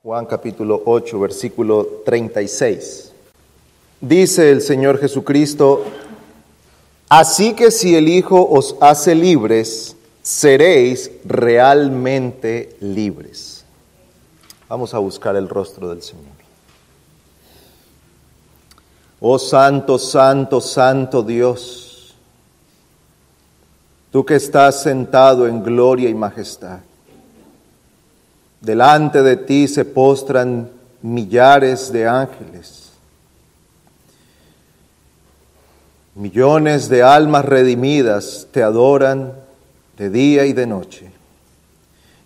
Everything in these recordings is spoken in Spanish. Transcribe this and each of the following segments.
Juan capítulo 8, versículo 36. Dice el Señor Jesucristo, así que si el Hijo os hace libres, seréis realmente libres. Vamos a buscar el rostro del Señor. Oh Santo, Santo, Santo Dios, tú que estás sentado en gloria y majestad. Delante de ti se postran millares de ángeles. Millones de almas redimidas te adoran de día y de noche.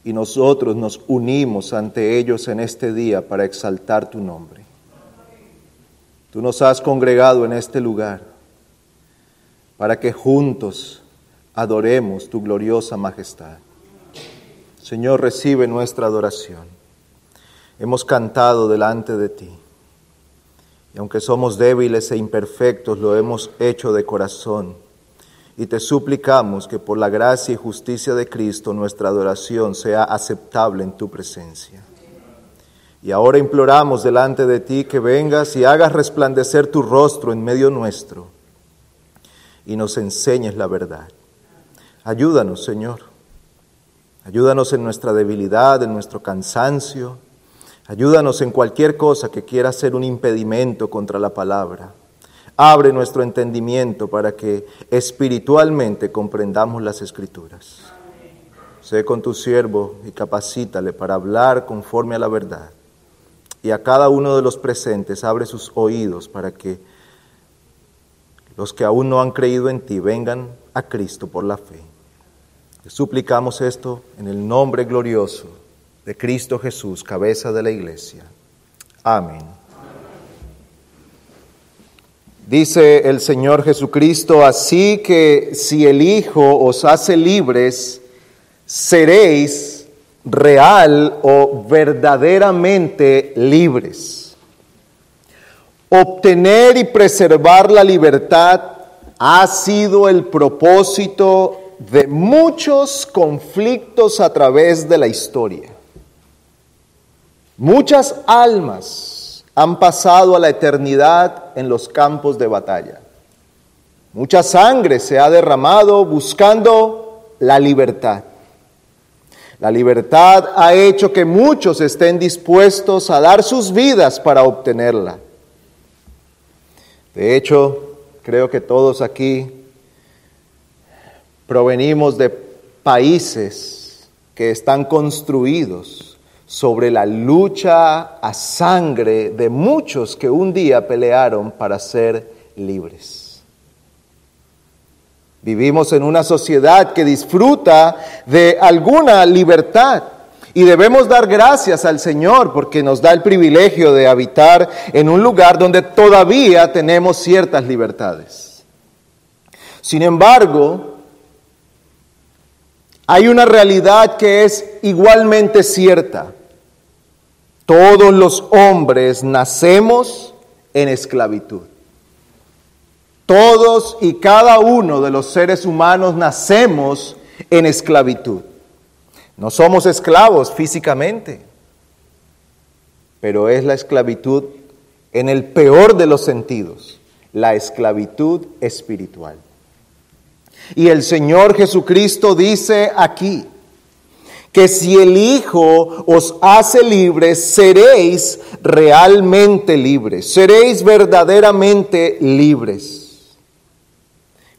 Y nosotros nos unimos ante ellos en este día para exaltar tu nombre. Tú nos has congregado en este lugar para que juntos adoremos tu gloriosa majestad. Señor, recibe nuestra adoración. Hemos cantado delante de ti. Y aunque somos débiles e imperfectos, lo hemos hecho de corazón. Y te suplicamos que por la gracia y justicia de Cristo nuestra adoración sea aceptable en tu presencia. Y ahora imploramos delante de ti que vengas y hagas resplandecer tu rostro en medio nuestro y nos enseñes la verdad. Ayúdanos, Señor. Ayúdanos en nuestra debilidad, en nuestro cansancio. Ayúdanos en cualquier cosa que quiera ser un impedimento contra la palabra. Abre nuestro entendimiento para que espiritualmente comprendamos las escrituras. Sé con tu siervo y capacítale para hablar conforme a la verdad y a cada uno de los presentes abre sus oídos para que los que aún no han creído en ti vengan a Cristo por la fe. Te suplicamos esto en el nombre glorioso de Cristo Jesús, cabeza de la iglesia. Amén. Dice el Señor Jesucristo, así que si el Hijo os hace libres, seréis real o verdaderamente libres. Obtener y preservar la libertad ha sido el propósito de muchos conflictos a través de la historia. Muchas almas han pasado a la eternidad en los campos de batalla. Mucha sangre se ha derramado buscando la libertad. La libertad ha hecho que muchos estén dispuestos a dar sus vidas para obtenerla. De hecho, creo que todos aquí provenimos de países que están construidos sobre la lucha a sangre de muchos que un día pelearon para ser libres. Vivimos en una sociedad que disfruta de alguna libertad y debemos dar gracias al Señor porque nos da el privilegio de habitar en un lugar donde todavía tenemos ciertas libertades. Sin embargo, hay una realidad que es igualmente cierta. Todos los hombres nacemos en esclavitud. Todos y cada uno de los seres humanos nacemos en esclavitud. No somos esclavos físicamente, pero es la esclavitud en el peor de los sentidos, la esclavitud espiritual. Y el Señor Jesucristo dice aquí que si el Hijo os hace libres, seréis realmente libres, seréis verdaderamente libres.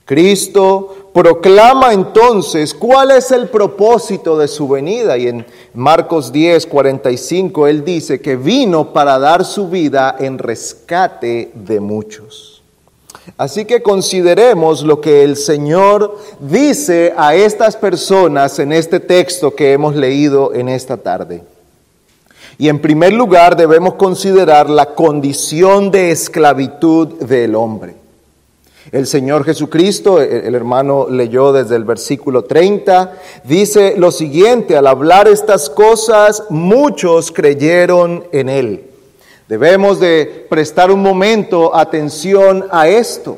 Cristo proclama entonces cuál es el propósito de su venida y en Marcos 10, 45 él dice que vino para dar su vida en rescate de muchos. Así que consideremos lo que el Señor dice a estas personas en este texto que hemos leído en esta tarde. Y en primer lugar debemos considerar la condición de esclavitud del hombre. El Señor Jesucristo, el hermano leyó desde el versículo 30, dice lo siguiente, al hablar estas cosas, muchos creyeron en Él. Debemos de prestar un momento atención a esto.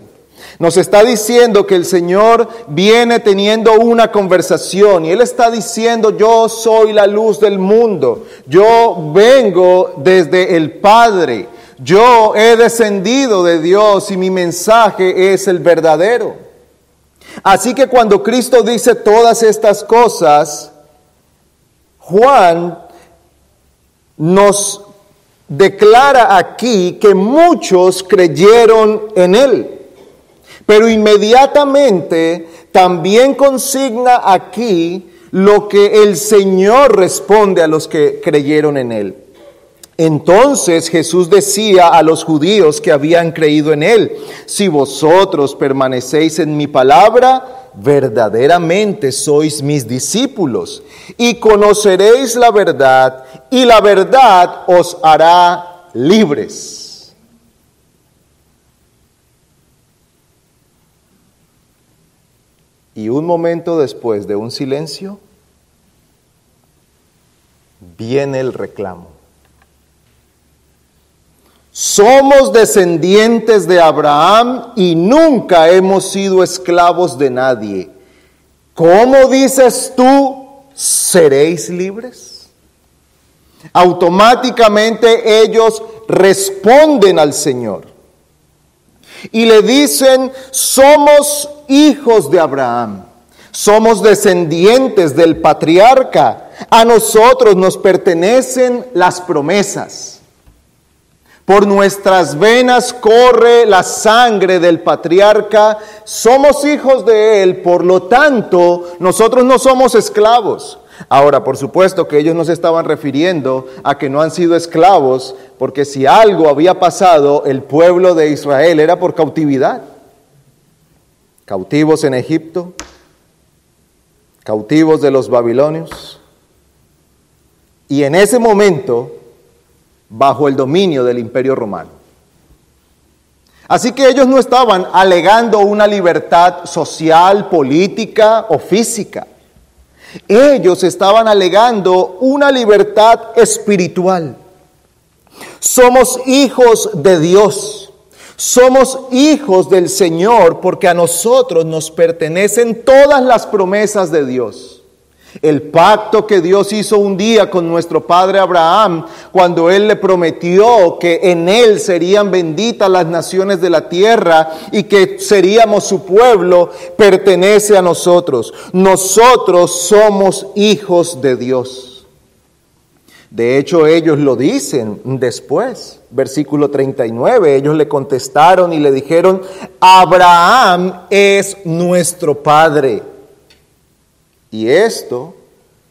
Nos está diciendo que el Señor viene teniendo una conversación y Él está diciendo, yo soy la luz del mundo, yo vengo desde el Padre, yo he descendido de Dios y mi mensaje es el verdadero. Así que cuando Cristo dice todas estas cosas, Juan nos declara aquí que muchos creyeron en Él. Pero inmediatamente también consigna aquí lo que el Señor responde a los que creyeron en Él. Entonces Jesús decía a los judíos que habían creído en Él, si vosotros permanecéis en mi palabra, verdaderamente sois mis discípulos y conoceréis la verdad y la verdad os hará libres. Y un momento después de un silencio, viene el reclamo. Somos descendientes de Abraham y nunca hemos sido esclavos de nadie. ¿Cómo dices tú, seréis libres? Automáticamente ellos responden al Señor y le dicen, somos hijos de Abraham, somos descendientes del patriarca, a nosotros nos pertenecen las promesas. Por nuestras venas corre la sangre del patriarca, somos hijos de él, por lo tanto, nosotros no somos esclavos. Ahora, por supuesto que ellos no se estaban refiriendo a que no han sido esclavos, porque si algo había pasado, el pueblo de Israel era por cautividad. Cautivos en Egipto, cautivos de los babilonios. Y en ese momento, bajo el dominio del imperio romano. Así que ellos no estaban alegando una libertad social, política o física. Ellos estaban alegando una libertad espiritual. Somos hijos de Dios. Somos hijos del Señor porque a nosotros nos pertenecen todas las promesas de Dios. El pacto que Dios hizo un día con nuestro padre Abraham, cuando Él le prometió que en Él serían benditas las naciones de la tierra y que seríamos su pueblo, pertenece a nosotros. Nosotros somos hijos de Dios. De hecho, ellos lo dicen después, versículo 39, ellos le contestaron y le dijeron, Abraham es nuestro padre. Y esto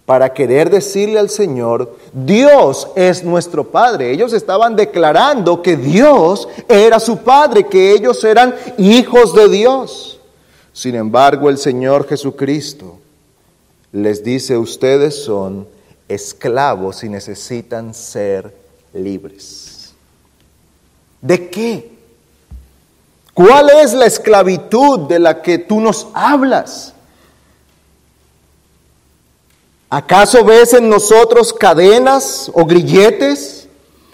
para querer decirle al Señor, Dios es nuestro Padre. Ellos estaban declarando que Dios era su Padre, que ellos eran hijos de Dios. Sin embargo, el Señor Jesucristo les dice, ustedes son esclavos y necesitan ser libres. ¿De qué? ¿Cuál es la esclavitud de la que tú nos hablas? ¿Acaso ves en nosotros cadenas o grilletes?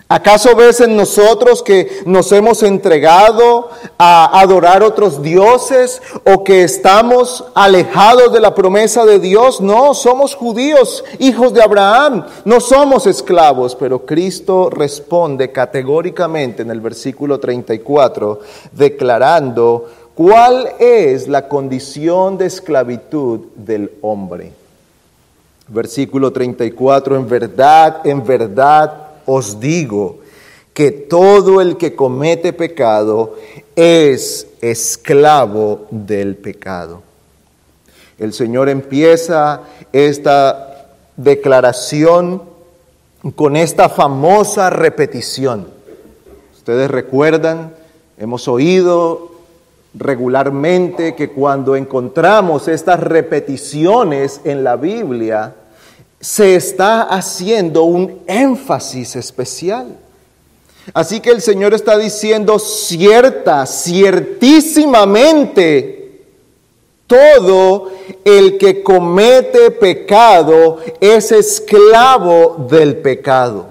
¿Acaso ves en nosotros que nos hemos entregado a adorar otros dioses o que estamos alejados de la promesa de Dios? No, somos judíos, hijos de Abraham, no somos esclavos, pero Cristo responde categóricamente en el versículo 34, declarando cuál es la condición de esclavitud del hombre. Versículo 34, en verdad, en verdad os digo que todo el que comete pecado es esclavo del pecado. El Señor empieza esta declaración con esta famosa repetición. Ustedes recuerdan, hemos oído regularmente que cuando encontramos estas repeticiones en la Biblia, se está haciendo un énfasis especial. Así que el Señor está diciendo cierta, ciertísimamente, todo el que comete pecado es esclavo del pecado.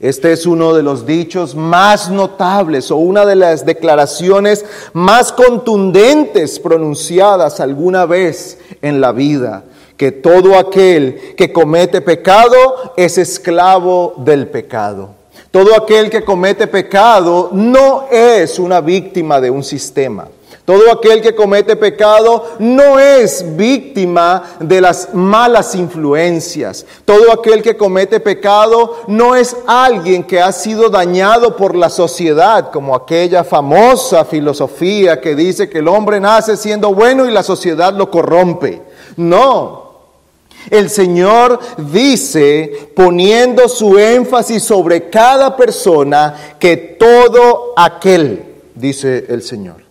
Este es uno de los dichos más notables o una de las declaraciones más contundentes pronunciadas alguna vez en la vida, que todo aquel que comete pecado es esclavo del pecado. Todo aquel que comete pecado no es una víctima de un sistema. Todo aquel que comete pecado no es víctima de las malas influencias. Todo aquel que comete pecado no es alguien que ha sido dañado por la sociedad, como aquella famosa filosofía que dice que el hombre nace siendo bueno y la sociedad lo corrompe. No. El Señor dice, poniendo su énfasis sobre cada persona, que todo aquel, dice el Señor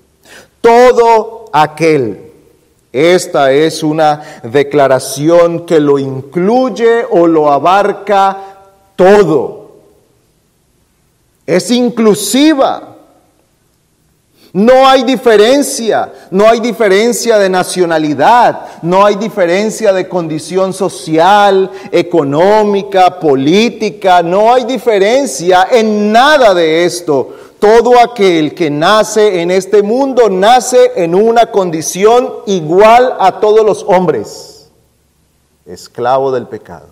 todo aquel. Esta es una declaración que lo incluye o lo abarca todo. Es inclusiva. No hay diferencia, no hay diferencia de nacionalidad, no hay diferencia de condición social, económica, política, no hay diferencia en nada de esto. Todo aquel que nace en este mundo nace en una condición igual a todos los hombres, esclavo del pecado.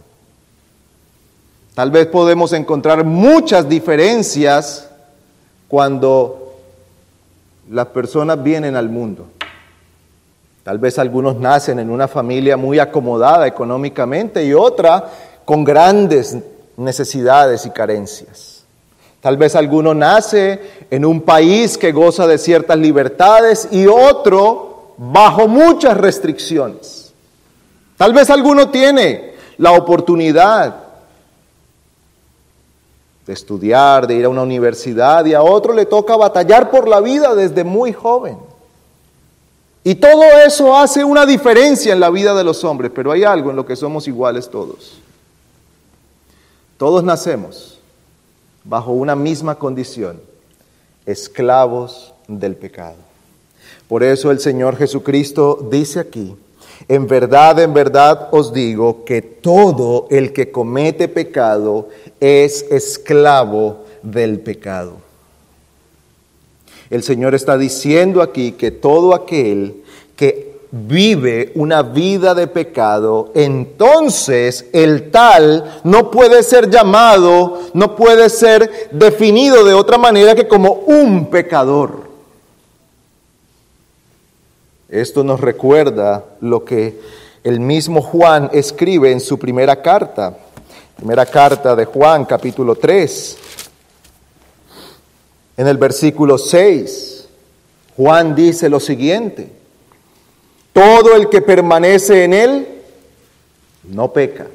Tal vez podemos encontrar muchas diferencias cuando las personas vienen al mundo. Tal vez algunos nacen en una familia muy acomodada económicamente y otra con grandes necesidades y carencias. Tal vez alguno nace en un país que goza de ciertas libertades y otro bajo muchas restricciones. Tal vez alguno tiene la oportunidad de estudiar, de ir a una universidad y a otro le toca batallar por la vida desde muy joven. Y todo eso hace una diferencia en la vida de los hombres, pero hay algo en lo que somos iguales todos. Todos nacemos bajo una misma condición, esclavos del pecado. Por eso el Señor Jesucristo dice aquí, en verdad, en verdad os digo que todo el que comete pecado es esclavo del pecado. El Señor está diciendo aquí que todo aquel que vive una vida de pecado, entonces el tal no puede ser llamado, no puede ser definido de otra manera que como un pecador. Esto nos recuerda lo que el mismo Juan escribe en su primera carta, primera carta de Juan capítulo 3, en el versículo 6. Juan dice lo siguiente, todo el que permanece en él no peca.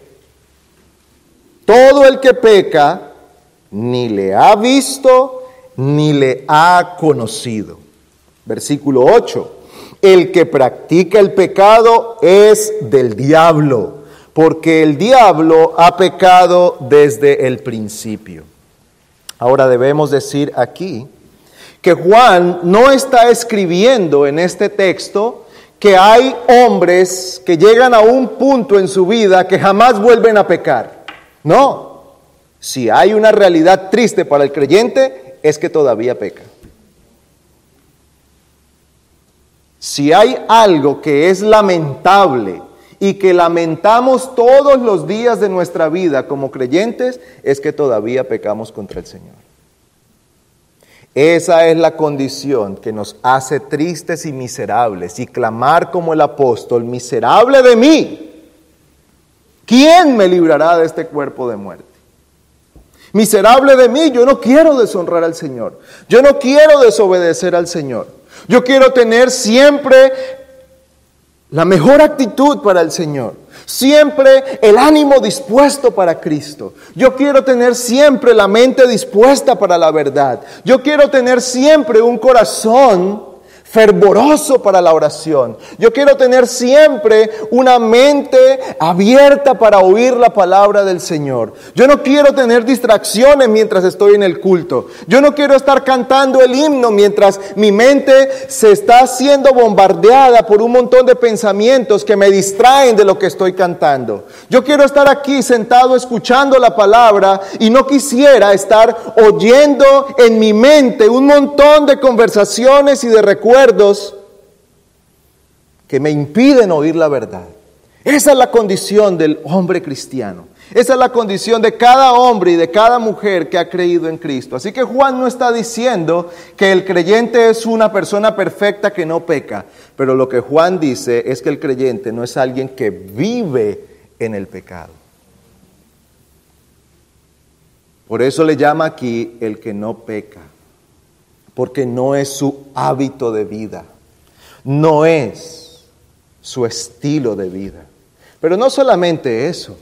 Todo el que peca ni le ha visto ni le ha conocido. Versículo 8. El que practica el pecado es del diablo, porque el diablo ha pecado desde el principio. Ahora debemos decir aquí que Juan no está escribiendo en este texto que hay hombres que llegan a un punto en su vida que jamás vuelven a pecar. No, si hay una realidad triste para el creyente es que todavía peca. Si hay algo que es lamentable y que lamentamos todos los días de nuestra vida como creyentes, es que todavía pecamos contra el Señor. Esa es la condición que nos hace tristes y miserables y clamar como el apóstol, miserable de mí, ¿quién me librará de este cuerpo de muerte? Miserable de mí, yo no quiero deshonrar al Señor, yo no quiero desobedecer al Señor, yo quiero tener siempre la mejor actitud para el Señor. Siempre el ánimo dispuesto para Cristo. Yo quiero tener siempre la mente dispuesta para la verdad. Yo quiero tener siempre un corazón fervoroso para la oración. Yo quiero tener siempre una mente abierta para oír la palabra del Señor. Yo no quiero tener distracciones mientras estoy en el culto. Yo no quiero estar cantando el himno mientras mi mente se está siendo bombardeada por un montón de pensamientos que me distraen de lo que estoy cantando. Yo quiero estar aquí sentado escuchando la palabra y no quisiera estar oyendo en mi mente un montón de conversaciones y de recuerdos que me impiden oír la verdad. Esa es la condición del hombre cristiano. Esa es la condición de cada hombre y de cada mujer que ha creído en Cristo. Así que Juan no está diciendo que el creyente es una persona perfecta que no peca, pero lo que Juan dice es que el creyente no es alguien que vive en el pecado. Por eso le llama aquí el que no peca porque no es su hábito de vida, no es su estilo de vida. Pero no solamente eso,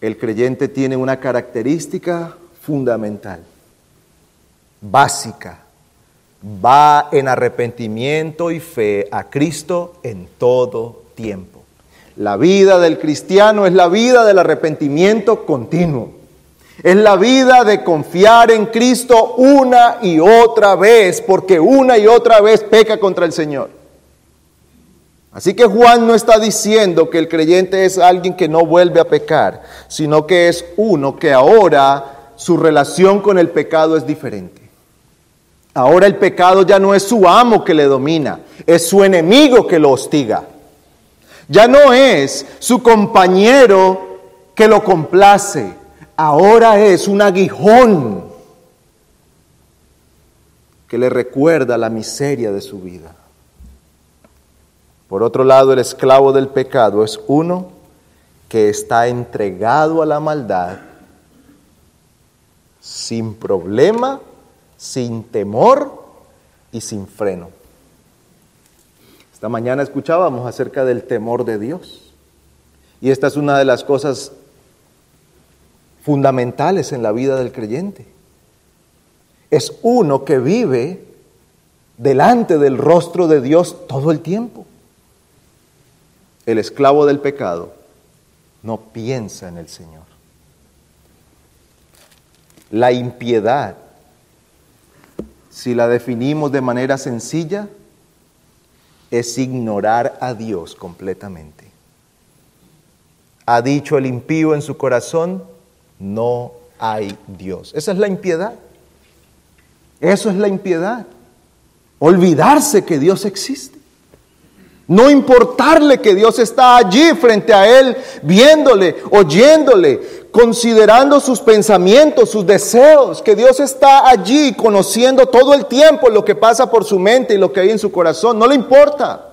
el creyente tiene una característica fundamental, básica, va en arrepentimiento y fe a Cristo en todo tiempo. La vida del cristiano es la vida del arrepentimiento continuo. Es la vida de confiar en Cristo una y otra vez, porque una y otra vez peca contra el Señor. Así que Juan no está diciendo que el creyente es alguien que no vuelve a pecar, sino que es uno que ahora su relación con el pecado es diferente. Ahora el pecado ya no es su amo que le domina, es su enemigo que lo hostiga. Ya no es su compañero que lo complace, ahora es un aguijón que le recuerda la miseria de su vida. Por otro lado, el esclavo del pecado es uno que está entregado a la maldad sin problema, sin temor y sin freno. Esta mañana escuchábamos acerca del temor de Dios. Y esta es una de las cosas fundamentales en la vida del creyente. Es uno que vive delante del rostro de Dios todo el tiempo. El esclavo del pecado no piensa en el Señor. La impiedad, si la definimos de manera sencilla, es ignorar a Dios completamente. Ha dicho el impío en su corazón, no hay Dios. Esa es la impiedad. Eso es la impiedad. Olvidarse que Dios existe. No importarle que Dios está allí frente a él, viéndole, oyéndole, considerando sus pensamientos, sus deseos, que Dios está allí conociendo todo el tiempo lo que pasa por su mente y lo que hay en su corazón. No le importa.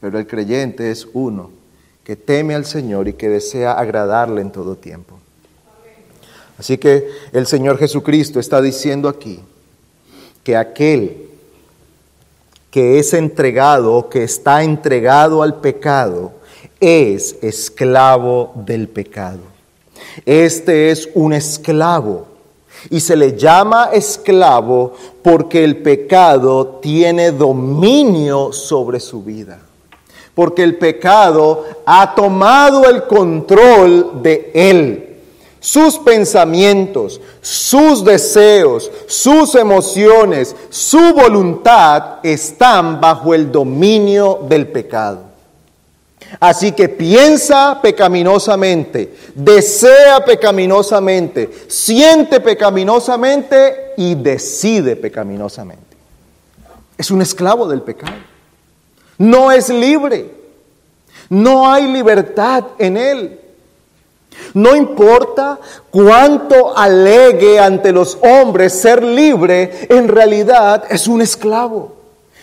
Pero el creyente es uno que teme al Señor y que desea agradarle en todo tiempo. Así que el Señor Jesucristo está diciendo aquí que aquel que es entregado que está entregado al pecado es esclavo del pecado. Este es un esclavo y se le llama esclavo porque el pecado tiene dominio sobre su vida porque el pecado ha tomado el control de él. Sus pensamientos, sus deseos, sus emociones, su voluntad están bajo el dominio del pecado. Así que piensa pecaminosamente, desea pecaminosamente, siente pecaminosamente y decide pecaminosamente. Es un esclavo del pecado no es libre. No hay libertad en él. No importa cuánto alegue ante los hombres ser libre, en realidad es un esclavo.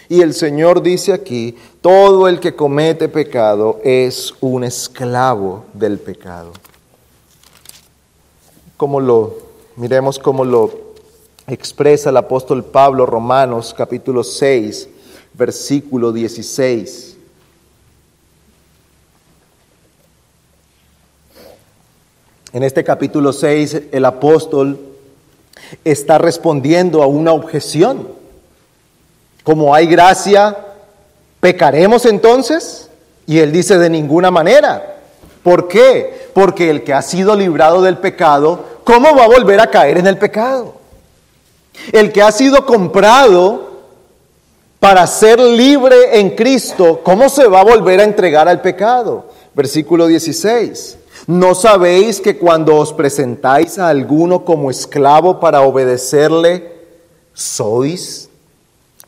Y el Señor dice aquí, todo el que comete pecado es un esclavo del pecado. Como lo miremos cómo lo expresa el apóstol Pablo Romanos capítulo 6 versículo 16. En este capítulo 6 el apóstol está respondiendo a una objeción. Como hay gracia, ¿pecaremos entonces? Y él dice de ninguna manera. ¿Por qué? Porque el que ha sido librado del pecado, ¿cómo va a volver a caer en el pecado? El que ha sido comprado para ser libre en Cristo, ¿cómo se va a volver a entregar al pecado? Versículo 16. ¿No sabéis que cuando os presentáis a alguno como esclavo para obedecerle, sois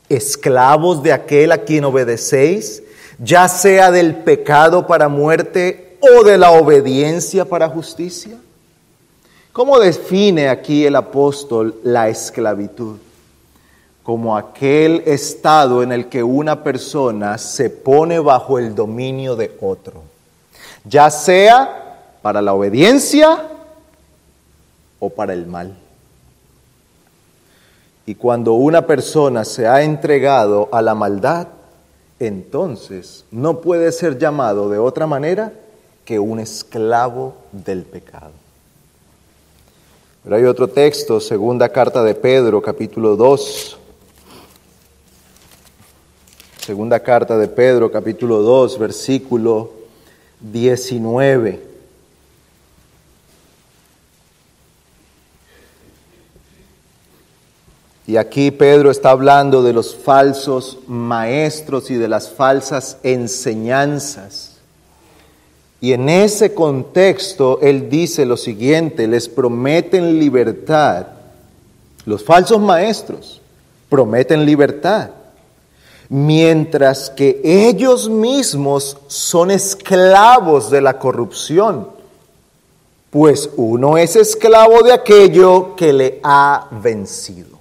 esclavos de aquel a quien obedecéis, ya sea del pecado para muerte o de la obediencia para justicia? ¿Cómo define aquí el apóstol la esclavitud? Como aquel estado en el que una persona se pone bajo el dominio de otro, ya sea para la obediencia o para el mal. Y cuando una persona se ha entregado a la maldad, entonces no puede ser llamado de otra manera que un esclavo del pecado. Pero hay otro texto, segunda carta de Pedro, capítulo 2. Segunda carta de Pedro, capítulo 2, versículo 19. Y aquí Pedro está hablando de los falsos maestros y de las falsas enseñanzas. Y en ese contexto él dice lo siguiente, les prometen libertad. Los falsos maestros prometen libertad, mientras que ellos mismos son esclavos de la corrupción, pues uno es esclavo de aquello que le ha vencido.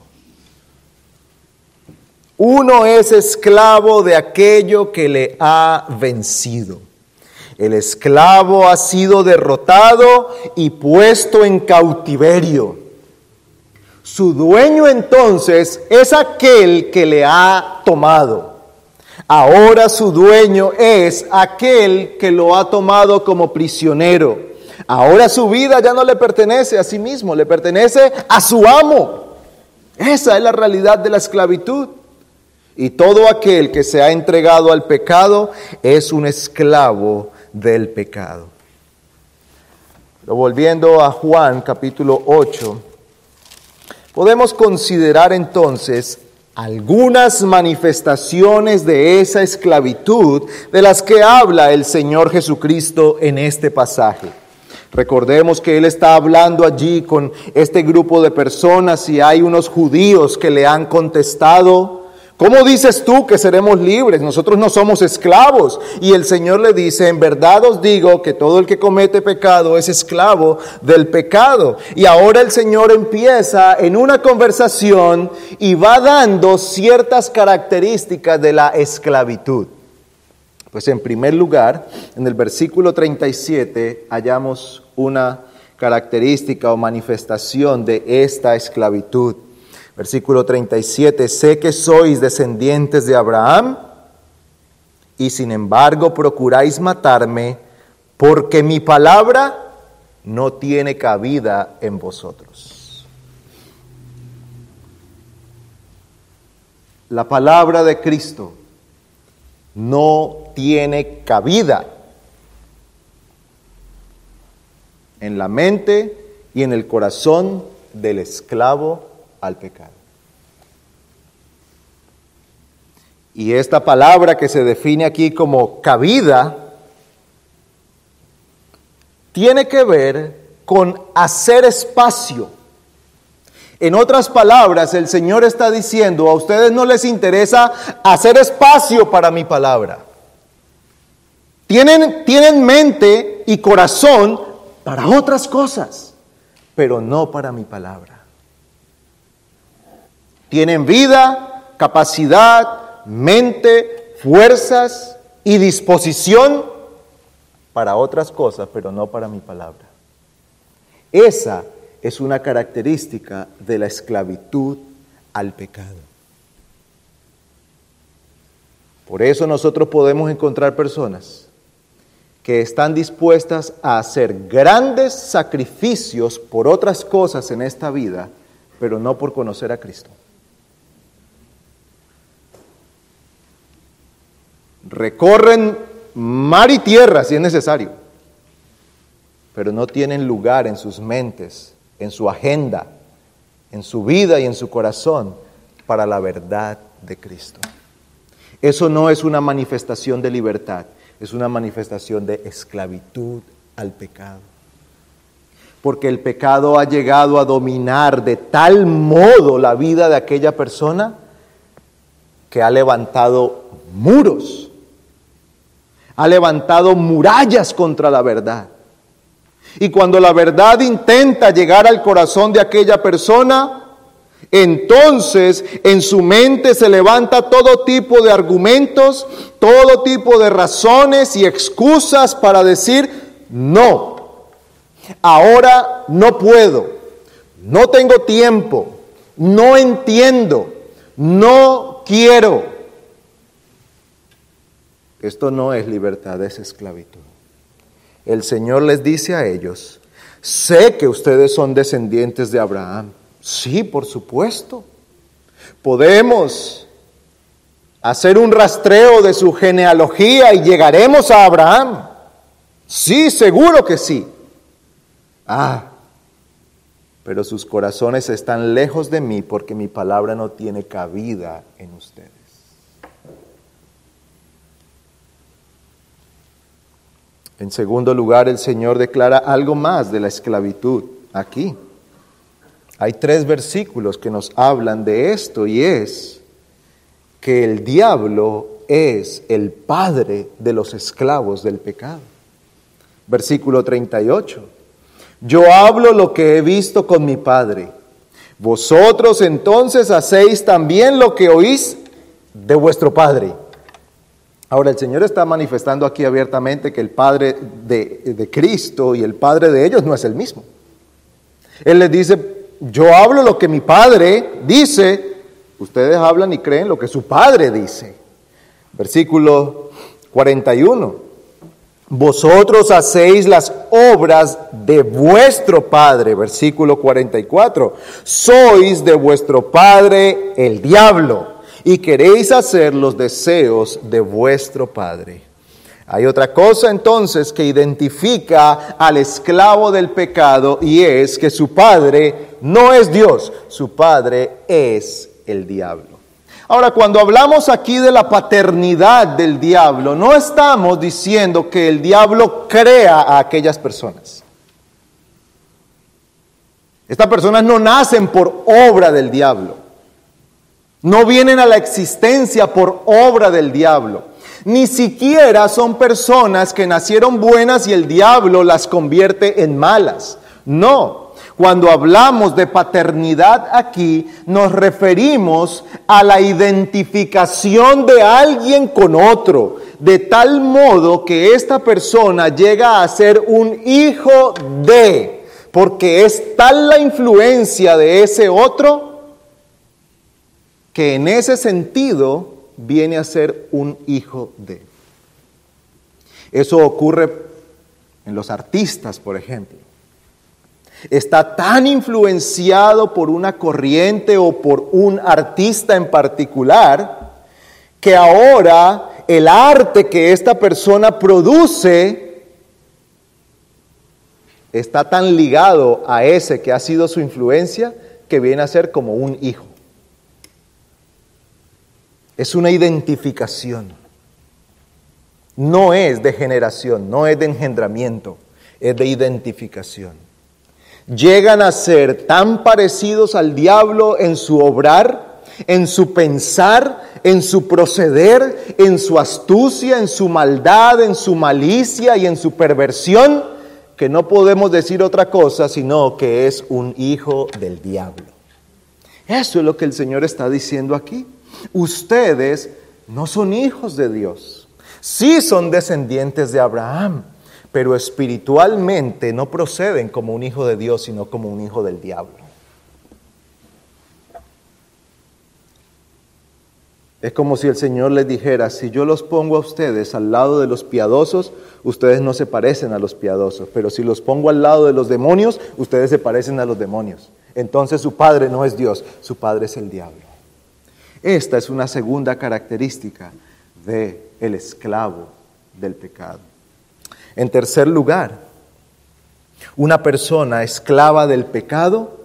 Uno es esclavo de aquello que le ha vencido. El esclavo ha sido derrotado y puesto en cautiverio. Su dueño entonces es aquel que le ha tomado. Ahora su dueño es aquel que lo ha tomado como prisionero. Ahora su vida ya no le pertenece a sí mismo, le pertenece a su amo. Esa es la realidad de la esclavitud. Y todo aquel que se ha entregado al pecado es un esclavo del pecado. Pero volviendo a Juan capítulo 8, podemos considerar entonces algunas manifestaciones de esa esclavitud de las que habla el Señor Jesucristo en este pasaje. Recordemos que Él está hablando allí con este grupo de personas y hay unos judíos que le han contestado, ¿Cómo dices tú que seremos libres? Nosotros no somos esclavos. Y el Señor le dice, en verdad os digo que todo el que comete pecado es esclavo del pecado. Y ahora el Señor empieza en una conversación y va dando ciertas características de la esclavitud. Pues en primer lugar, en el versículo 37 hallamos una característica o manifestación de esta esclavitud. Versículo 37, sé que sois descendientes de Abraham y sin embargo procuráis matarme porque mi palabra no tiene cabida en vosotros. La palabra de Cristo no tiene cabida en la mente y en el corazón del esclavo al pecado. Y esta palabra que se define aquí como cabida tiene que ver con hacer espacio. En otras palabras, el Señor está diciendo, a ustedes no les interesa hacer espacio para mi palabra. Tienen, tienen mente y corazón para otras cosas, pero no para mi palabra. Tienen vida, capacidad, mente, fuerzas y disposición para otras cosas, pero no para mi palabra. Esa es una característica de la esclavitud al pecado. Por eso nosotros podemos encontrar personas que están dispuestas a hacer grandes sacrificios por otras cosas en esta vida, pero no por conocer a Cristo. Recorren mar y tierra si es necesario, pero no tienen lugar en sus mentes, en su agenda, en su vida y en su corazón para la verdad de Cristo. Eso no es una manifestación de libertad, es una manifestación de esclavitud al pecado. Porque el pecado ha llegado a dominar de tal modo la vida de aquella persona que ha levantado muros, ha levantado murallas contra la verdad. Y cuando la verdad intenta llegar al corazón de aquella persona, entonces en su mente se levanta todo tipo de argumentos, todo tipo de razones y excusas para decir, no, ahora no puedo, no tengo tiempo, no entiendo, no quiero. Esto no es libertad, es esclavitud. El Señor les dice a ellos, sé que ustedes son descendientes de Abraham Sí, por supuesto. Podemos hacer un rastreo de su genealogía y llegaremos a Abraham. Sí, seguro que sí. Ah, pero sus corazones están lejos de mí porque mi palabra no tiene cabida en ustedes. En segundo lugar, el Señor declara algo más de la esclavitud aquí. Hay tres versículos que nos hablan de esto y es que el diablo es el padre de los esclavos del pecado. Versículo 38. Yo hablo lo que he visto con mi padre. Vosotros entonces hacéis también lo que oís de vuestro padre. Ahora el Señor está manifestando aquí abiertamente que el Padre de, Cristo y el Padre de ellos no es el mismo. Él les dice, yo hablo lo que mi padre dice, ustedes hablan y creen lo que su padre dice. Versículo 41. Vosotros hacéis las obras de vuestro Padre, versículo 44. Sois de vuestro Padre el diablo y queréis hacer los deseos de vuestro Padre. Hay otra cosa entonces que identifica al esclavo del pecado y es que su padre no es Dios, su padre es el diablo. Ahora, cuando hablamos aquí de la paternidad del diablo, no estamos diciendo que el diablo crea a aquellas personas. Estas personas no nacen por obra del diablo. No vienen a la existencia por obra del diablo. Ni siquiera son personas que nacieron buenas y el diablo las convierte en malas. No, cuando hablamos de paternidad aquí, nos referimos a la identificación de alguien con otro, de tal modo que esta persona llega a ser un hijo de, porque es tal la influencia de ese otro, que en ese sentido viene a ser un hijo de. Eso ocurre en los artistas, por ejemplo. Está tan influenciado por una corriente o por un artista en particular que ahora el arte que esta persona produce está tan ligado a ese que ha sido su influencia que viene a ser como un hijo. Es una identificación. No es de generación, no es de engendramiento, es de identificación. Llegan a ser tan parecidos al diablo en su obrar, en su pensar, en su proceder, en su astucia, en su maldad, en su malicia y en su perversión, que no podemos decir otra cosa sino que es un hijo del diablo. Eso es lo que el Señor está diciendo aquí. Ustedes no son hijos de Dios. Sí son descendientes de Abraham, pero espiritualmente no proceden como un hijo de Dios, sino como un hijo del diablo. Es como si el Señor les dijera, si yo los pongo a ustedes al lado de los piadosos, ustedes no se parecen a los piadosos, pero si los pongo al lado de los demonios, ustedes se parecen a los demonios. Entonces su Padre no es Dios, su Padre es el diablo. Esta es una segunda característica de el esclavo del pecado. En tercer lugar, una persona esclava del pecado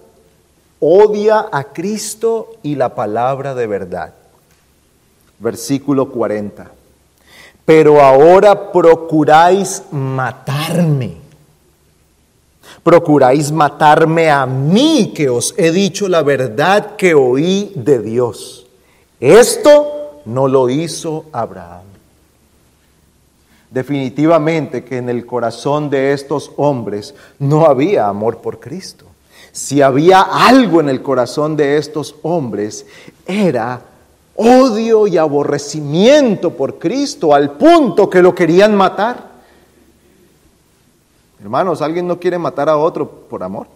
odia a Cristo y la palabra de verdad. Versículo 40. Pero ahora procuráis matarme. Procuráis matarme a mí que os he dicho la verdad que oí de Dios. Esto no lo hizo Abraham. Definitivamente que en el corazón de estos hombres no había amor por Cristo. Si había algo en el corazón de estos hombres, era odio y aborrecimiento por Cristo al punto que lo querían matar. Hermanos, ¿alguien no quiere matar a otro por amor?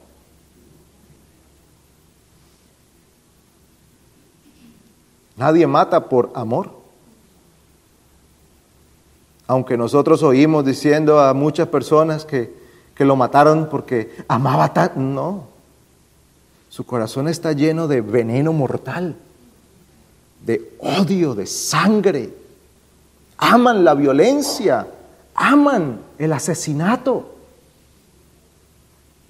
Nadie mata por amor. Aunque nosotros oímos diciendo a muchas personas que, que lo mataron porque amaba tanto, no. Su corazón está lleno de veneno mortal, de odio, de sangre. Aman la violencia, aman el asesinato.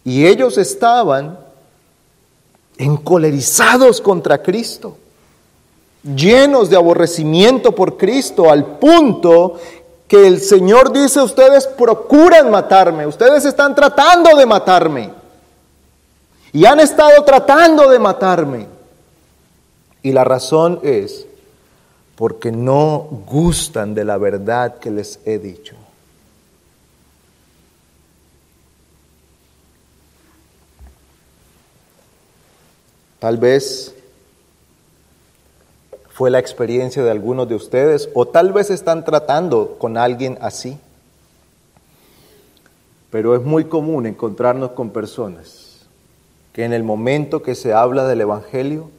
Y ellos estaban encolerizados contra Cristo llenos de aborrecimiento por Cristo, al punto que el Señor dice, ustedes procuran matarme, ustedes están tratando de matarme. Y han estado tratando de matarme. Y la razón es porque no gustan de la verdad que les he dicho. Tal vez fue la experiencia de algunos de ustedes o tal vez están tratando con alguien así. Pero es muy común encontrarnos con personas que en el momento que se habla del Evangelio,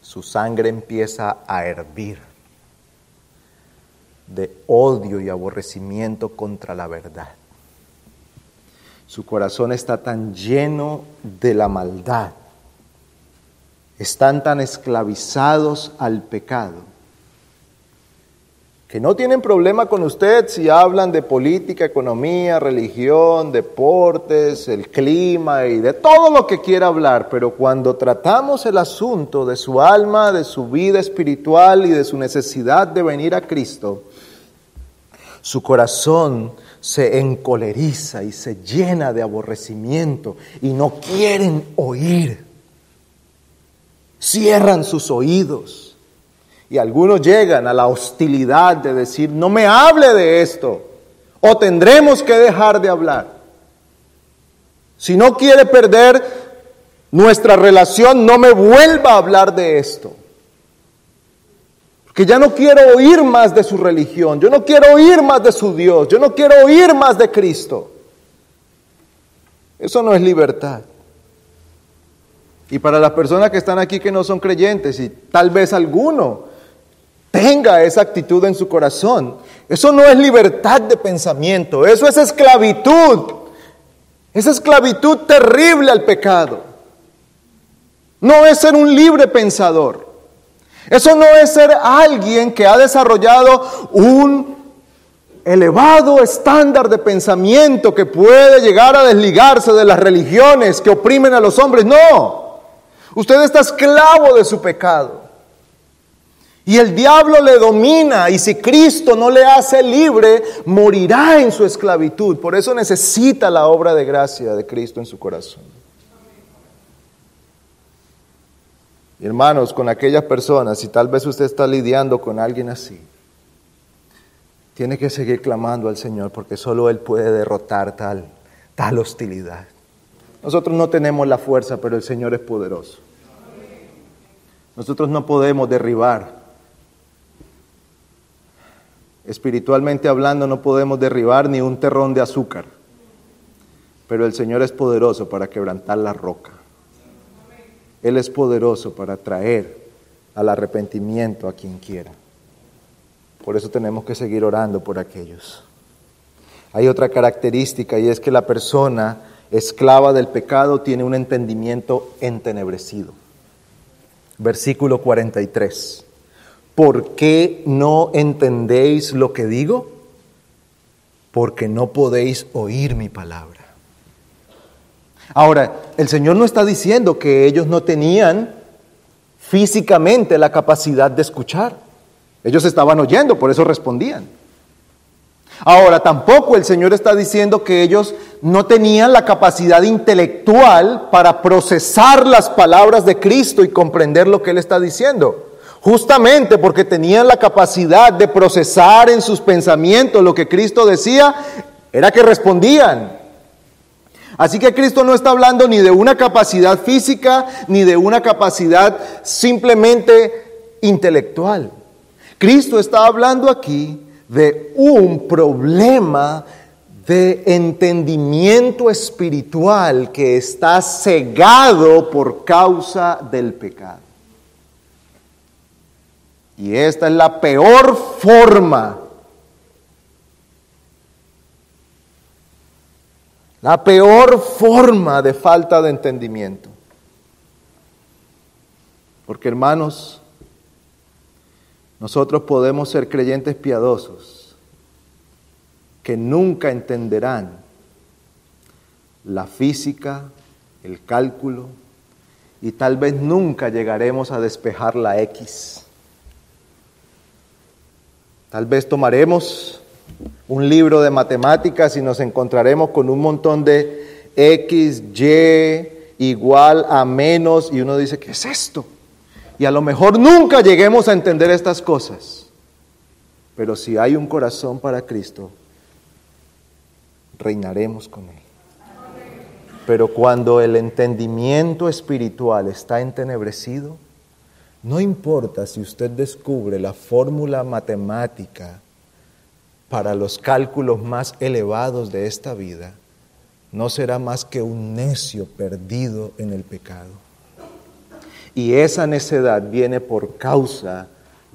su sangre empieza a hervir de odio y aborrecimiento contra la verdad. Su corazón está tan lleno de la maldad están tan esclavizados al pecado que no tienen problema con usted si hablan de política, economía, religión, deportes, el clima y de todo lo que quiera hablar, pero cuando tratamos el asunto de su alma, de su vida espiritual y de su necesidad de venir a Cristo, su corazón se encoleriza y se llena de aborrecimiento y no quieren oír cierran sus oídos. Y algunos llegan a la hostilidad de decir, no me hable de esto, o tendremos que dejar de hablar. Si no quiere perder nuestra relación, no me vuelva a hablar de esto. Porque ya no quiero oír más de su religión, yo no quiero oír más de su Dios, yo no quiero oír más de Cristo. Eso no es libertad. Y para las personas que están aquí que no son creyentes y tal vez alguno tenga esa actitud en su corazón, eso no es libertad de pensamiento, eso es esclavitud. Es esclavitud terrible al pecado. No es ser un libre pensador. Eso no es ser alguien que ha desarrollado un elevado estándar de pensamiento que puede llegar a desligarse de las religiones que oprimen a los hombres. No. Usted está esclavo de su pecado. Y el diablo le domina y si Cristo no le hace libre, morirá en su esclavitud. Por eso necesita la obra de gracia de Cristo en su corazón. Hermanos, con aquellas personas, si tal vez usted está lidiando con alguien así, tiene que seguir clamando al Señor porque solo Él puede derrotar tal, tal hostilidad. Nosotros no tenemos la fuerza, pero el Señor es poderoso. Nosotros no podemos derribar. Espiritualmente hablando, no podemos derribar ni un terrón de azúcar. Pero el Señor es poderoso para quebrantar la roca. Él es poderoso para traer al arrepentimiento a quien quiera. Por eso tenemos que seguir orando por aquellos. Hay otra característica y es que la persona esclava del pecado, tiene un entendimiento entenebrecido. Versículo 43. ¿por qué no entendéis lo que digo? Porque no podéis oír mi palabra. Ahora, el Señor no está diciendo que ellos no tenían físicamente la capacidad de escuchar. Ellos estaban oyendo, por eso respondían. Ahora, tampoco el Señor está diciendo que ellos no tenían la capacidad intelectual para procesar las palabras de Cristo y comprender lo que Él está diciendo. Justamente porque tenían la capacidad de procesar en sus pensamientos lo que Cristo decía, era que respondían. Así que Cristo no está hablando ni de una capacidad física ni de una capacidad simplemente intelectual. Cristo está hablando aquí de un problema de entendimiento espiritual que está cegado por causa del pecado. Y esta es la peor forma, la peor forma de falta de entendimiento. Porque hermanos, nosotros podemos ser creyentes piadosos que nunca entenderán la física, el cálculo, y tal vez nunca llegaremos a despejar la X. Tal vez tomaremos un libro de matemáticas y nos encontraremos con un montón de X, Y, igual a menos, y uno dice, ¿qué es esto? Y a lo mejor nunca lleguemos a entender estas cosas. Pero si hay un corazón para Cristo, reinaremos con Él. Pero cuando el entendimiento espiritual está entenebrecido, no importa si usted descubre la fórmula matemática para los cálculos más elevados de esta vida, no será más que un necio perdido en el pecado. Y esa necedad viene por causa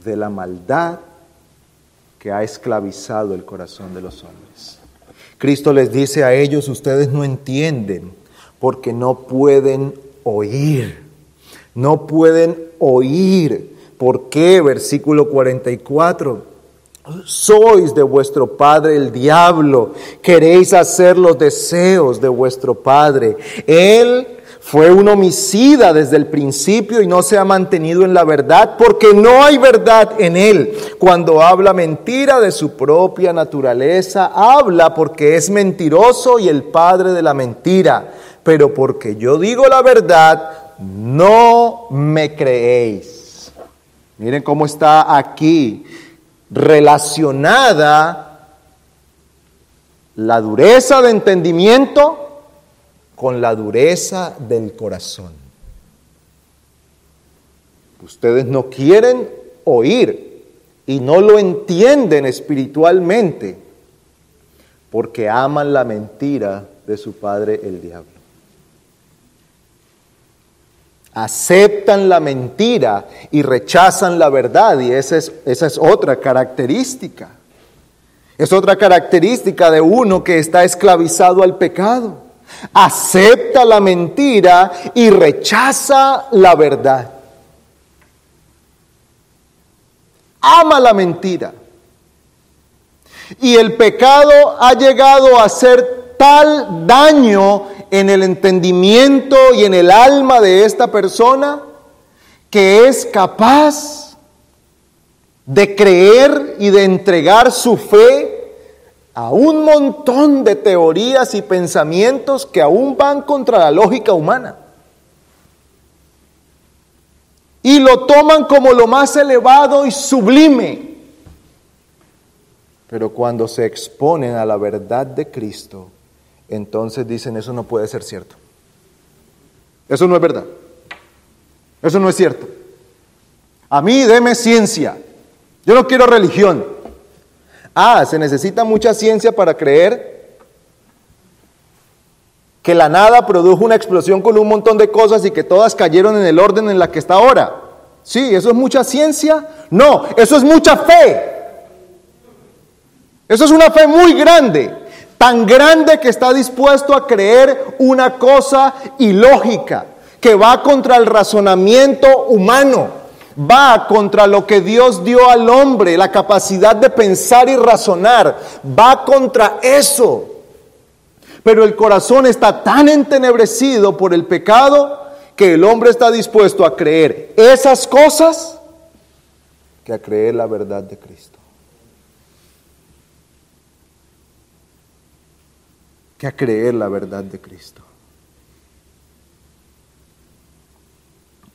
de la maldad que ha esclavizado el corazón de los hombres. Cristo les dice a ellos, ustedes no entienden porque no pueden oír. No pueden oír. ¿Por qué? Versículo 44. Sois de vuestro padre el diablo, queréis hacer los deseos de vuestro padre. Él fue un homicida desde el principio y no se ha mantenido en la verdad porque no hay verdad en él. Cuando habla mentira de su propia naturaleza, habla porque es mentiroso y el padre de la mentira. Pero porque yo digo la verdad, no me creéis. Miren cómo está aquí relacionada la dureza de entendimiento con la dureza del corazón. Ustedes no quieren oír y no lo entienden espiritualmente porque aman la mentira de su padre el diablo. Aceptan la mentira y rechazan la verdad y esa es, esa es otra característica. Es otra característica de uno que está esclavizado al pecado acepta la mentira y rechaza la verdad. Ama la mentira. Y el pecado ha llegado a hacer tal daño en el entendimiento y en el alma de esta persona que es capaz de creer y de entregar su fe a un montón de teorías y pensamientos que aún van contra la lógica humana. Y lo toman como lo más elevado y sublime. Pero cuando se exponen a la verdad de Cristo, entonces dicen, eso no puede ser cierto. Eso no es verdad. Eso no es cierto. A mí deme ciencia. Yo no quiero religión. Ah, se necesita mucha ciencia para creer que la nada produjo una explosión con un montón de cosas y que todas cayeron en el orden en la que está ahora. Sí, ¿eso es mucha ciencia? No, eso es mucha fe. Eso es una fe muy grande, tan grande que está dispuesto a creer una cosa ilógica, que va contra el razonamiento humano va contra lo que Dios dio al hombre, la capacidad de pensar y razonar, va contra eso. Pero el corazón está tan entenebrecido por el pecado que el hombre está dispuesto a creer esas cosas que a creer la verdad de Cristo. Que a creer la verdad de Cristo.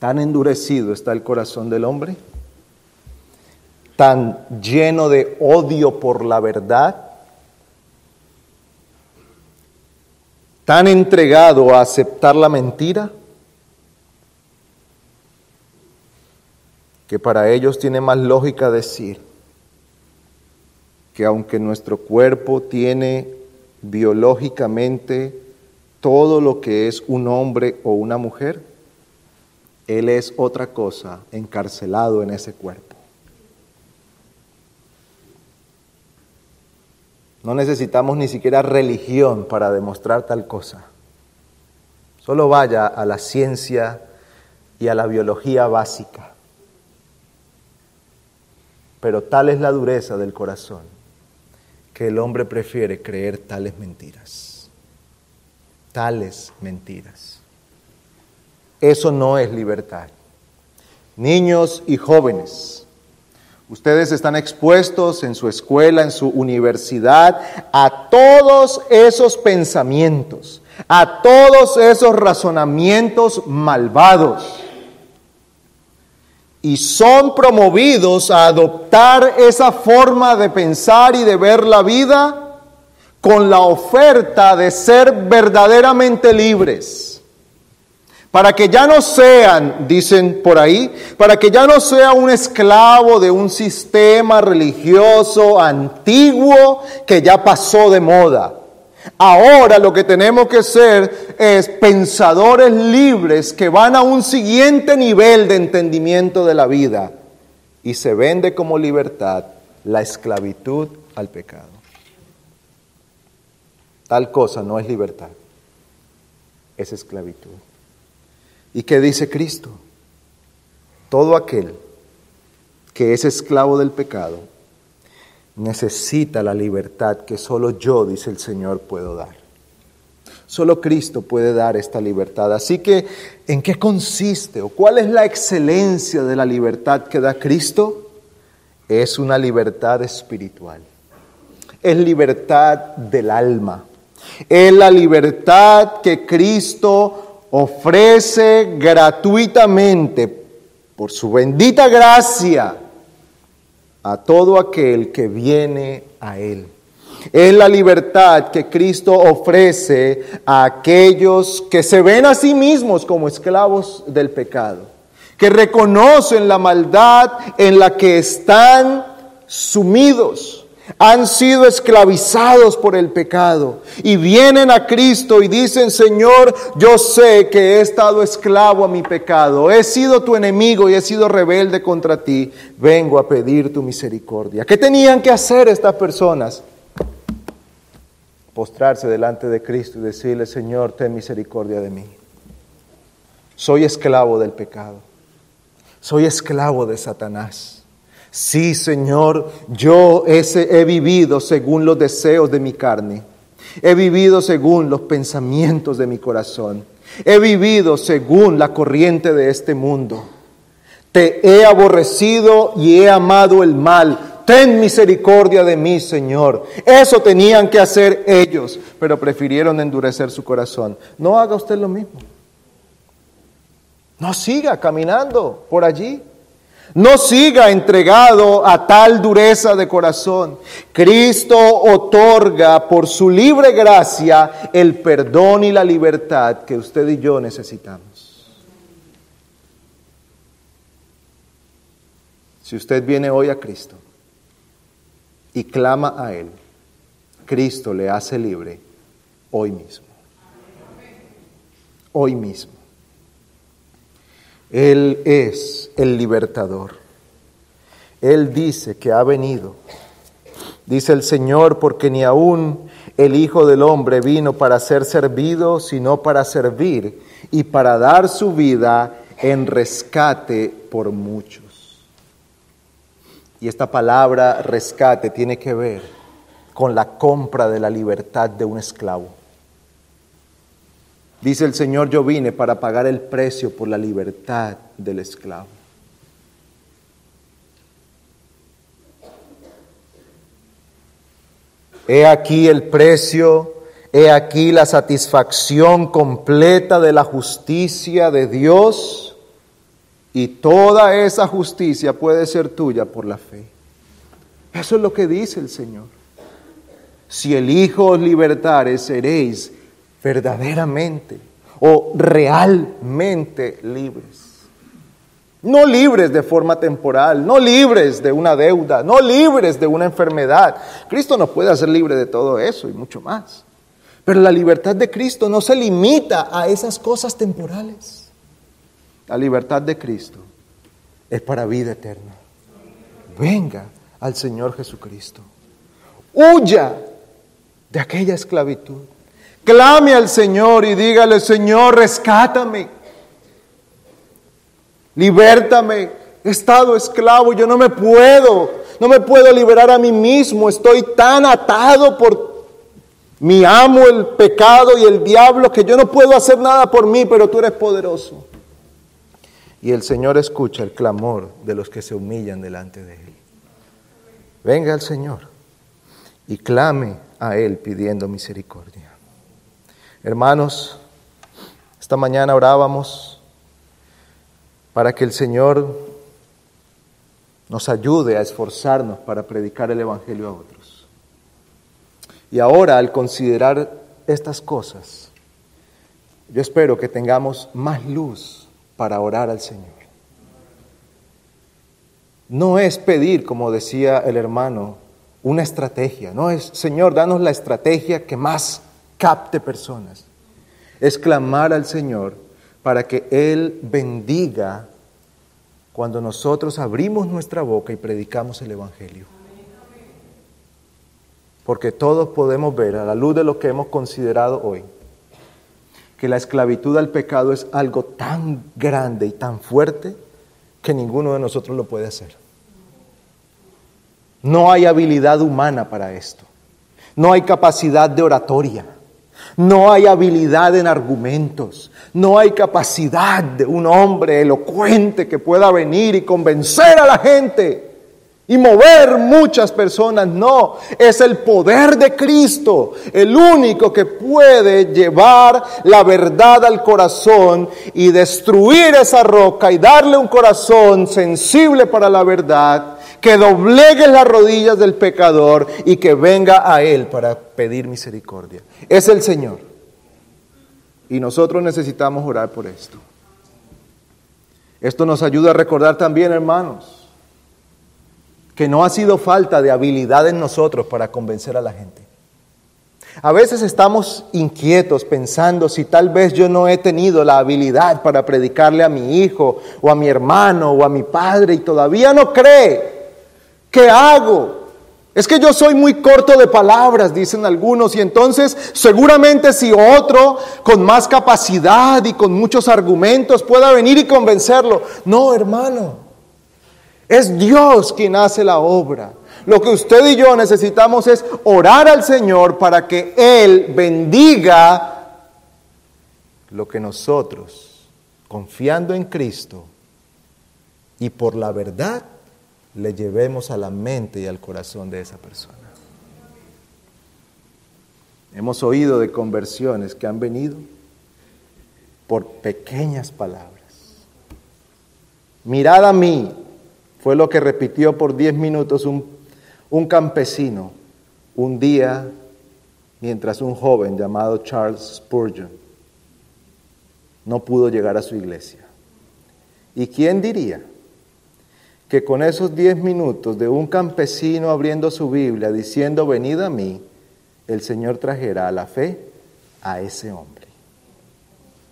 Tan endurecido está el corazón del hombre, tan lleno de odio por la verdad, tan entregado a aceptar la mentira, que para ellos tiene más lógica decir que aunque nuestro cuerpo tiene biológicamente todo lo que es un hombre o una mujer, él es otra cosa encarcelado en ese cuerpo. No necesitamos ni siquiera religión para demostrar tal cosa. Solo vaya a la ciencia y a la biología básica. Pero tal es la dureza del corazón que el hombre prefiere creer tales mentiras. Tales mentiras. Eso no es libertad. Niños y jóvenes, ustedes están expuestos en su escuela, en su universidad, a todos esos pensamientos, a todos esos razonamientos malvados. Y son promovidos a adoptar esa forma de pensar y de ver la vida con la oferta de ser verdaderamente libres para que ya no sean, dicen por ahí, para que ya no sea un esclavo de un sistema religioso antiguo que ya pasó de moda. Ahora lo que tenemos que ser es pensadores libres que van a un siguiente nivel de entendimiento de la vida y se vende como libertad la esclavitud al pecado. Tal cosa no es libertad, es esclavitud. ¿Y qué dice Cristo? Todo aquel que es esclavo del pecado necesita la libertad que solo yo, dice el Señor, puedo dar. Solo Cristo puede dar esta libertad. Así que, ¿en qué consiste o cuál es la excelencia de la libertad que da Cristo? Es una libertad espiritual. Es libertad del alma. Es la libertad que Cristo ofrece gratuitamente por su bendita gracia a todo aquel que viene a Él. Es la libertad que Cristo ofrece a aquellos que se ven a sí mismos como esclavos del pecado, que reconocen la maldad en la que están sumidos han sido esclavizados por el pecado y vienen a Cristo y dicen, Señor, yo sé que he estado esclavo a mi pecado, he sido tu enemigo y he sido rebelde contra ti, vengo a pedir tu misericordia. ¿Qué tenían que hacer estas personas? Postrarse delante de Cristo y decirle, Señor, ten misericordia de mí. Soy esclavo del pecado, soy esclavo de Satanás. Sí, Señor, yo ese he vivido según los deseos de mi carne. He vivido según los pensamientos de mi corazón. He vivido según la corriente de este mundo. Te he aborrecido y he amado el mal. Ten misericordia de mí, Señor. Eso tenían que hacer ellos, pero prefirieron endurecer su corazón. No haga usted lo mismo. No siga caminando por allí. No siga entregado a tal dureza de corazón. Cristo otorga por su libre gracia el perdón y la libertad que usted y yo necesitamos. Si usted viene hoy a Cristo y clama a Él, Cristo le hace libre hoy mismo. Hoy mismo. Él es el libertador. Él dice que ha venido. Dice el Señor, porque ni aún el Hijo del Hombre vino para ser servido, sino para servir y para dar su vida en rescate por muchos. Y esta palabra rescate tiene que ver con la compra de la libertad de un esclavo. Dice el Señor, yo vine para pagar el precio por la libertad del esclavo. He aquí el precio, he aquí la satisfacción completa de la justicia de Dios y toda esa justicia puede ser tuya por la fe. Eso es lo que dice el Señor. Si el Hijo os libertare, seréis verdaderamente o realmente libres. No libres de forma temporal, no libres de una deuda, no libres de una enfermedad. Cristo nos puede hacer libre de todo eso y mucho más. Pero la libertad de Cristo no se limita a esas cosas temporales. La libertad de Cristo es para vida eterna. Venga al Señor Jesucristo. Huya de aquella esclavitud. Clame al Señor y dígale, Señor, rescátame. Libértame, he estado esclavo, yo no me puedo, no me puedo liberar a mí mismo, estoy tan atado por mi amo, el pecado y el diablo, que yo no puedo hacer nada por mí, pero tú eres poderoso. Y el Señor escucha el clamor de los que se humillan delante de Él. Venga al Señor y clame a Él pidiendo misericordia. Hermanos, esta mañana orábamos para que el Señor nos ayude a esforzarnos para predicar el Evangelio a otros. Y ahora, al considerar estas cosas, yo espero que tengamos más luz para orar al Señor. No es pedir, como decía el hermano, una estrategia. No es, Señor, danos la estrategia que más capte personas. Es clamar al Señor para que Él bendiga cuando nosotros abrimos nuestra boca y predicamos el Evangelio. Porque todos podemos ver a la luz de lo que hemos considerado hoy, que la esclavitud al pecado es algo tan grande y tan fuerte que ninguno de nosotros lo puede hacer. No hay habilidad humana para esto. No hay capacidad de oratoria. No hay habilidad en argumentos, no hay capacidad de un hombre elocuente que pueda venir y convencer a la gente y mover muchas personas. No, es el poder de Cristo, el único que puede llevar la verdad al corazón y destruir esa roca y darle un corazón sensible para la verdad, que doblegue las rodillas del pecador y que venga a Él para pedir misericordia. Es el Señor. Y nosotros necesitamos orar por esto. Esto nos ayuda a recordar también, hermanos, que no ha sido falta de habilidad en nosotros para convencer a la gente. A veces estamos inquietos pensando si tal vez yo no he tenido la habilidad para predicarle a mi hijo o a mi hermano o a mi padre y todavía no cree. ¿Qué hago? Es que yo soy muy corto de palabras, dicen algunos, y entonces seguramente si otro con más capacidad y con muchos argumentos pueda venir y convencerlo. No, hermano, es Dios quien hace la obra. Lo que usted y yo necesitamos es orar al Señor para que Él bendiga lo que nosotros, confiando en Cristo y por la verdad, le llevemos a la mente y al corazón de esa persona. Hemos oído de conversiones que han venido por pequeñas palabras. Mirad a mí, fue lo que repitió por diez minutos un, un campesino un día mientras un joven llamado Charles Spurgeon no pudo llegar a su iglesia. ¿Y quién diría? Que con esos diez minutos de un campesino abriendo su Biblia diciendo, venid a mí, el Señor trajera la fe a ese hombre.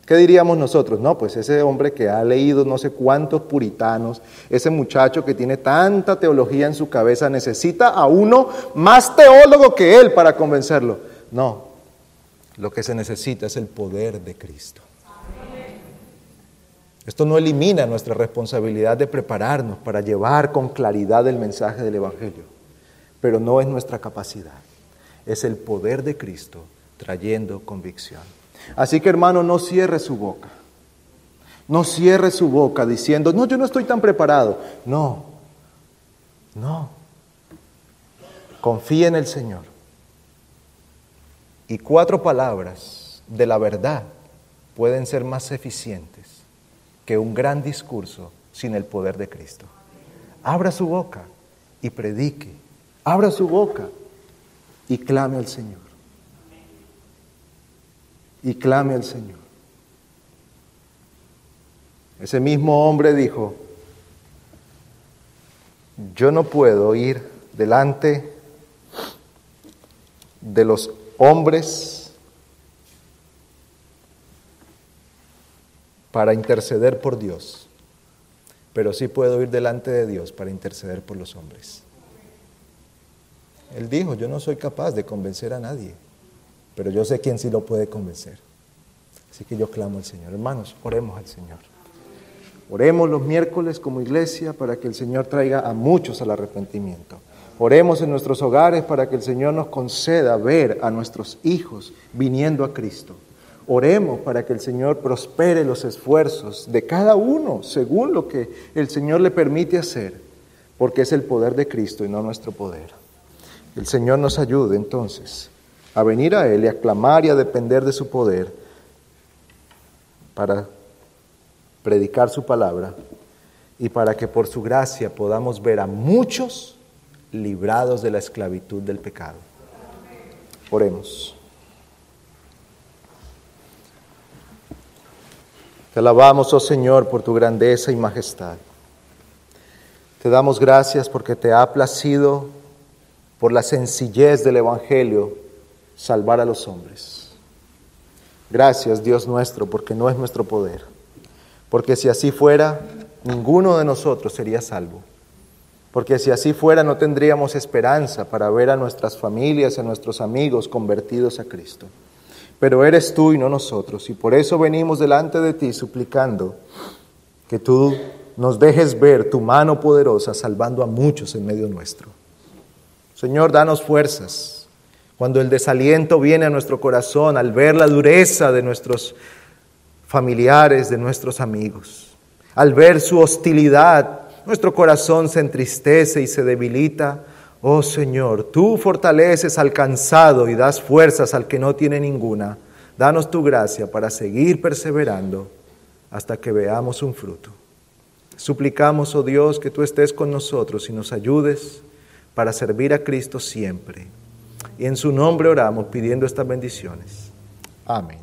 ¿Qué diríamos nosotros? No, pues ese hombre que ha leído no sé cuántos puritanos, ese muchacho que tiene tanta teología en su cabeza, necesita a uno más teólogo que él para convencerlo. No, lo que se necesita es el poder de Cristo. Esto no elimina nuestra responsabilidad de prepararnos para llevar con claridad el mensaje del Evangelio, pero no es nuestra capacidad, es el poder de Cristo trayendo convicción. Así que hermano, no cierre su boca, no cierre su boca diciendo, no, yo no estoy tan preparado. No, no, confíe en el Señor. Y cuatro palabras de la verdad pueden ser más eficientes que un gran discurso sin el poder de Cristo. Abra su boca y predique. Abra su boca y clame al Señor. Y clame al Señor. Ese mismo hombre dijo, yo no puedo ir delante de los hombres para interceder por Dios, pero sí puedo ir delante de Dios para interceder por los hombres. Él dijo, yo no soy capaz de convencer a nadie, pero yo sé quién sí lo puede convencer. Así que yo clamo al Señor. Hermanos, oremos al Señor. Oremos los miércoles como iglesia para que el Señor traiga a muchos al arrepentimiento. Oremos en nuestros hogares para que el Señor nos conceda ver a nuestros hijos viniendo a Cristo. Oremos para que el Señor prospere los esfuerzos de cada uno según lo que el Señor le permite hacer, porque es el poder de Cristo y no nuestro poder. El Señor nos ayude entonces a venir a Él y a clamar y a depender de su poder para predicar su palabra y para que por su gracia podamos ver a muchos librados de la esclavitud del pecado. Oremos. Te alabamos, oh Señor, por tu grandeza y majestad. Te damos gracias porque te ha placido, por la sencillez del Evangelio, salvar a los hombres. Gracias, Dios nuestro, porque no es nuestro poder. Porque si así fuera, ninguno de nosotros sería salvo. Porque si así fuera, no tendríamos esperanza para ver a nuestras familias, a nuestros amigos convertidos a Cristo. Pero eres tú y no nosotros. Y por eso venimos delante de ti suplicando que tú nos dejes ver tu mano poderosa salvando a muchos en medio nuestro. Señor, danos fuerzas. Cuando el desaliento viene a nuestro corazón al ver la dureza de nuestros familiares, de nuestros amigos, al ver su hostilidad nuestro corazón se entristece y se debilita. Oh Señor, tú fortaleces al cansado y das fuerzas al que no tiene ninguna. Danos tu gracia para seguir perseverando hasta que veamos un fruto. Suplicamos, oh Dios, que tú estés con nosotros y nos ayudes para servir a Cristo siempre. Y en su nombre oramos pidiendo estas bendiciones. Amén.